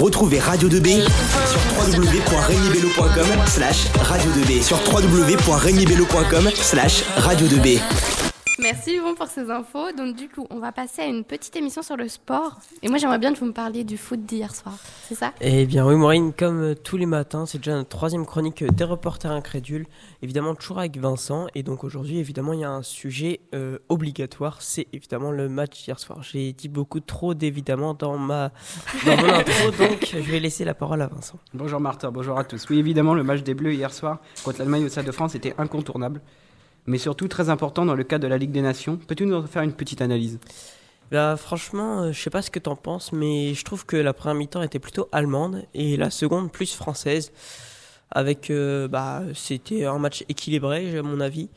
Retrouvez Radio 2B sur www.regnibello.com slash radio 2B sur www.regnibello.com slash radio 2B. Merci Yvon pour ces infos. Donc du coup, on va passer à une petite émission sur le sport. Et moi, j'aimerais bien que vous me parliez du foot d'hier soir. C'est ça? Eh bien oui, Maureen, comme euh, tous les matins, c'est déjà notre troisième chronique euh, des reporters incrédules. Évidemment, toujours avec Vincent. Et donc aujourd'hui, évidemment, il y a un sujet euh, obligatoire. C'est évidemment le match d'hier soir. J'ai dit beaucoup trop d'évidemment dans ma dans mon intro, donc je vais laisser la parole à Vincent. Bonjour Martin, bonjour à tous. Oui, évidemment, le match des Bleus hier soir contre l'Allemagne au Stade de France était incontournable mais surtout très important dans le cadre de la Ligue des Nations. Peux-tu nous faire une petite analyse? Bah, franchement, euh, je sais pas ce que tu en penses, mais je trouve que la première mi-temps était plutôt allemande et la seconde plus française. Avec, euh, bah, c'était un match équilibré, à mon avis.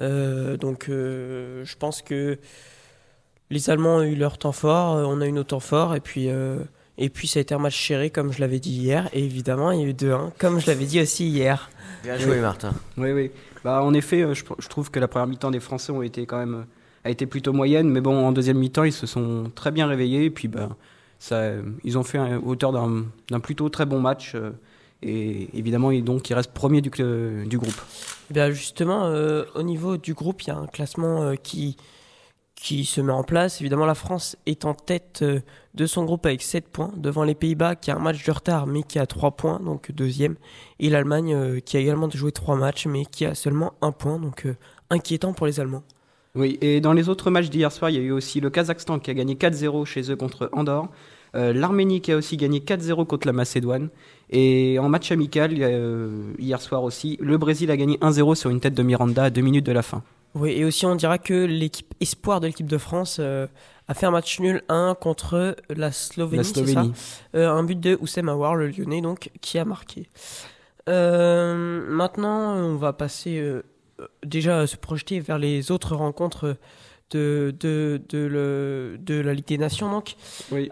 Euh, donc, je pense que les Allemands ont eu leur temps fort, on a eu nos temps forts, et puis, et puis ça a été un match chéré, comme je l'avais dit hier. Et évidemment, il y a eu 2-1, comme je l'avais dit aussi hier. Bien joué, Martin. Oui, oui. Bah, en effet, euh, je, trouve que la première mi-temps des Français ont été quand même euh, a été plutôt moyenne, mais bon, en deuxième mi-temps, ils se sont très bien réveillés et puis bah, ça, ils ont fait à hauteur d'un plutôt très bon match. Euh, et évidemment, ils, donc, ils restent premiers du, du groupe. Eh bien justement, au niveau du groupe, il y a un classement qui, qui se met en place. Évidemment, la France est en tête euh, de son groupe avec 7 points, devant les Pays-Bas qui a un match de retard mais qui a 3 points, donc deuxième, et l'Allemagne euh, qui a également joué 3 matchs mais qui a seulement 1 point, donc euh, inquiétant pour les Allemands. Oui, et dans les autres matchs d'hier soir, il y a eu aussi le Kazakhstan qui a gagné 4-0 chez eux contre Andorre, l'Arménie qui a aussi gagné 4-0 contre la Macédoine, et en match amical, hier soir aussi, le Brésil a gagné 1-0 sur une tête de Miranda à 2 minutes de la fin. Oui, et aussi on dira que l'équipe espoir de l'équipe de France euh, a fait un match nul 1 contre la Slovénie, c'est ça euh, Un but de Oussem Aouar, le Lyonnais, donc, qui a marqué. Euh, maintenant, on va passer déjà se projeter vers les autres rencontres de, de, de, le, de la Ligue des Nations, donc,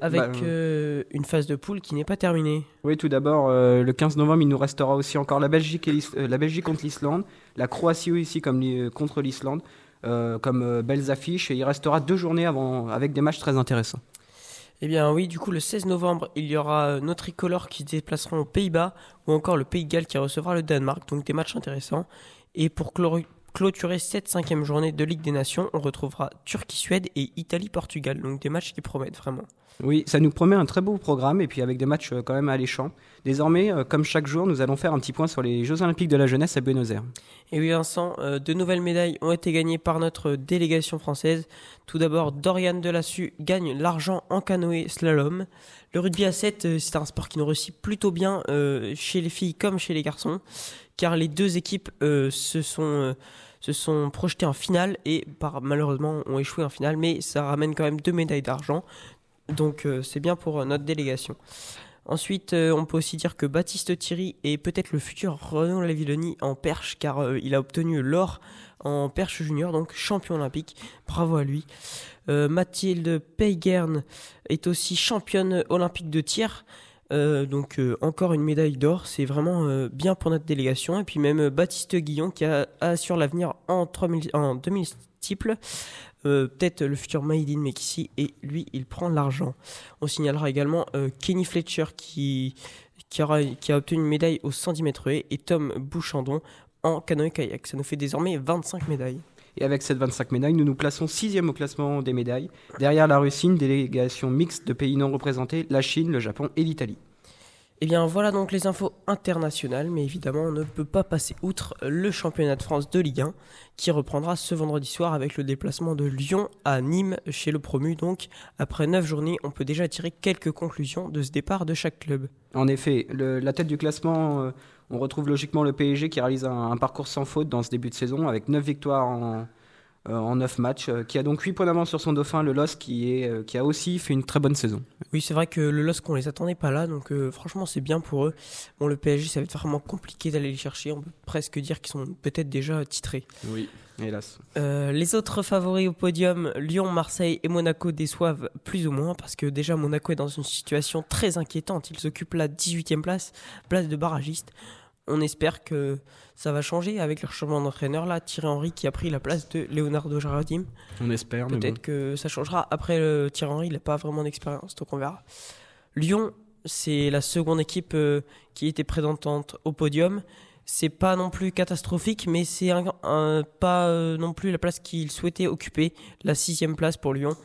avec bah, euh, une phase de poule qui n'est pas terminée. Oui, tout d'abord, euh, le 15 novembre, il nous restera aussi encore la Belgique, et euh, la Belgique contre l'Islande, la Croatie aussi comme, contre l'Islande, comme belles affiches, et il restera deux journées avant, avec des matchs très intéressants. Eh bien oui, du coup le 16 novembre, il y aura nos tricolores qui se déplaceront aux Pays-Bas ou encore le Pays de Galles qui recevra le Danemark, donc des matchs intéressants. Et pour clôturer cette cinquième journée de Ligue des Nations, on retrouvera Turquie-Suède et Italie-Portugal. Donc des matchs qui promettent vraiment. Oui, ça nous promet un très beau programme et puis avec des matchs euh, quand même alléchants. Désormais, euh, comme chaque jour, nous allons faire un petit point sur les Jeux Olympiques de la jeunesse à Buenos Aires. Et oui, Vincent, euh, de nouvelles médailles ont été gagnées par notre délégation française. Tout d'abord, Dorian Delassu gagne l'argent en canoë slalom. Le rugby à 7, c'est un sport qui nous réussit plutôt bien chez les filles comme chez les garçons, car les deux équipes se sont se sont projetés en finale et malheureusement ont échoué en finale, mais ça ramène quand même deux médailles d'argent. Donc euh, c'est bien pour euh, notre délégation. Ensuite, euh, on peut aussi dire que Baptiste Thierry est peut-être le futur Renaud Lavilloni en perche, car il a obtenu l'or en perche junior, donc champion olympique. Bravo à lui. Mathilde Peygern est aussi championne olympique de tir. Euh, donc euh, encore une médaille d'or, c'est vraiment euh, bien pour notre délégation. Et puis même Baptiste Guillon qui assure l'avenir en, 3000, en 2000 multiples. Peut-être le futur Maïdine Mekissi et lui il prend l'argent. On signalera également Kenny Fletcher qui, qui, a obtenu une médaille au 110 mètres et Tom Bouchandon en canoë-kayak. Ça nous fait désormais 25 médailles. Et avec cette 25 médailles, nous nous plaçons sixième au classement des médailles, derrière la Russie, une délégation mixte de pays non représentés, la Chine, le Japon et l'Italie. Eh bien voilà donc les infos internationales, mais évidemment on ne peut pas passer outre le championnat de France de Ligue 1 qui reprendra ce vendredi soir avec le déplacement de Lyon à Nîmes chez le promu. Donc après 9 journées, on peut déjà tirer quelques conclusions de ce départ de chaque club. En effet, la tête du classement, euh, on retrouve logiquement le PSG qui réalise un, un, parcours sans faute dans ce début de saison avec 9 victoires en, en 9 matchs, euh, qui a donc 8 points d'avance sur son dauphin, le LOS, qui, est, euh, qui a aussi fait une très bonne saison. Oui, c'est vrai que le LOS, qu'on les attendait pas là, donc franchement, c'est bien pour eux. Bon, le PSG, ça va être vraiment compliqué d'aller les chercher. On peut presque dire qu'ils sont peut-être déjà titrés. Oui, hélas. les autres favoris au podium, Lyon, Marseille et Monaco déçoivent plus ou moins parce que déjà Monaco est dans une situation très inquiétante. Ils occupent la 18e place, place de barragiste on espère que ça va changer avec leur changement d'entraîneur là, Thierry Henry qui a pris la place de Leonardo Jardim. On espère. Peut-être que ça changera. Après, Thierry Henry, il n'a pas vraiment d'expérience, donc on verra. Lyon C'est la seconde équipe euh, qui était présentante au podium. C'est pas non plus catastrophique, mais c'est un, un- pas euh, non plus la place qu'ils souhaitaient occuper, la sixième place pour Lyon.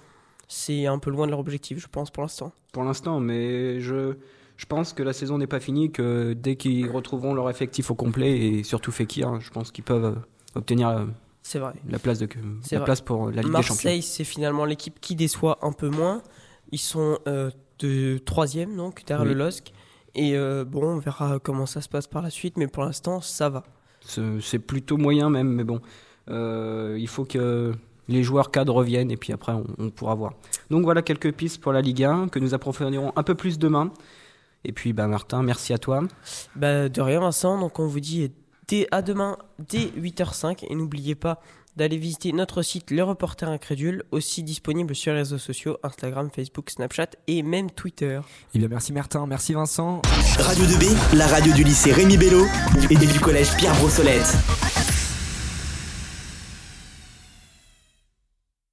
C'est un peu loin de leur objectif, je pense, pour l'instant. Pour l'instant, mais je, je pense que la saison n'est pas finie, que dès qu'ils retrouveront leur effectif au complet, et surtout Fekir, je pense qu'ils peuvent euh, obtenir euh, C'est vrai. la place, de, la vrai. place pour la Ligue des Champions. Marseille, c'est finalement l'équipe qui déçoit un peu moins. Ils sont euh, de troisième, donc derrière Oui. le LOSC. Et euh, bon, on verra comment ça se passe par la suite, mais pour l'instant, ça va. C'est c'est plutôt moyen même, mais bon, euh, il faut que les joueurs cadres reviennent et puis après on, on pourra voir. Donc voilà quelques pistes pour la Ligue 1 que nous approfondirons un peu plus demain. Et puis bah Martin, merci à toi. Bah, de rien, Vincent. Donc, on vous dit dès, à demain dès 8h05. Et n'oubliez pas d'aller visiter notre site Le Reporter Incrédule, aussi disponible sur les réseaux sociaux Instagram, Facebook, Snapchat et même Twitter. Eh bien, merci Martin, merci Vincent. Radio 2B, la radio du lycée Rémi Bello et du collège Pierre Brossolette.